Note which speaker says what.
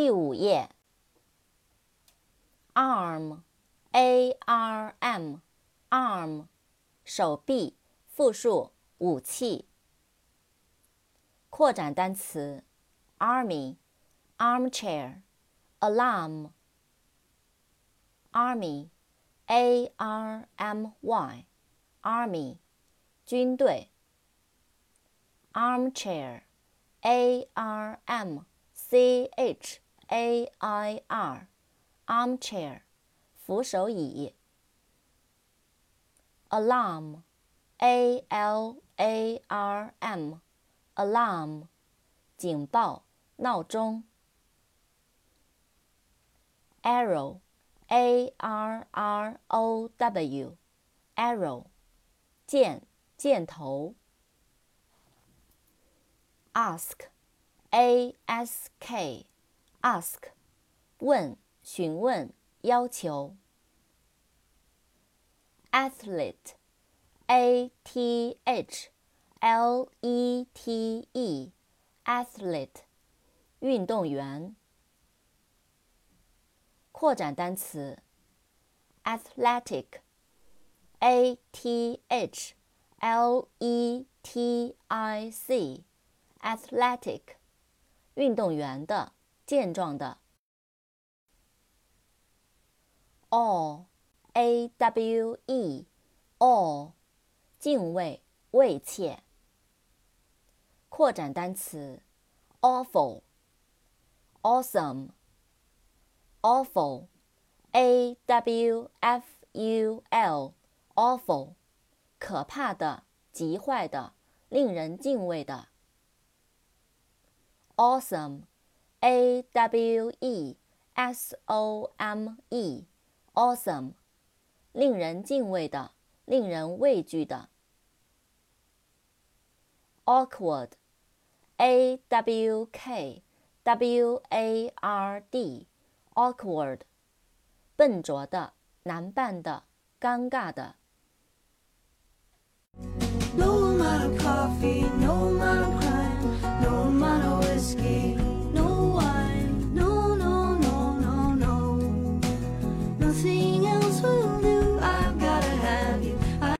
Speaker 1: 第五页。arm，a r m，arm，手臂，复数，武器。扩展单词：army，armchair，alarm，army，a r m y，army，军队。armchair，a r m c h a i r，armchair，扶手椅。alarm，a l a r m，alarm，警报，闹钟。arrow，a r r o w，arrow，箭，箭头。ask，A S K Ask，问，询问，要求。athlete，a t h l e t e，athlete，运动员。扩展单词：athletic，a t h l e t i c。athletic，运动员的，健壮的。awe，awe，、e, 敬畏，畏怯。扩展单词：awful，awesome，awful，a w f u l，awful，可怕的，极坏的，令人敬畏的。awesome, a w e s o m e, awesome，令人敬畏的，令人畏惧的。awkward, a w k w a r d, awkward，笨拙的，难办的，尴尬的。No amount of coffee, no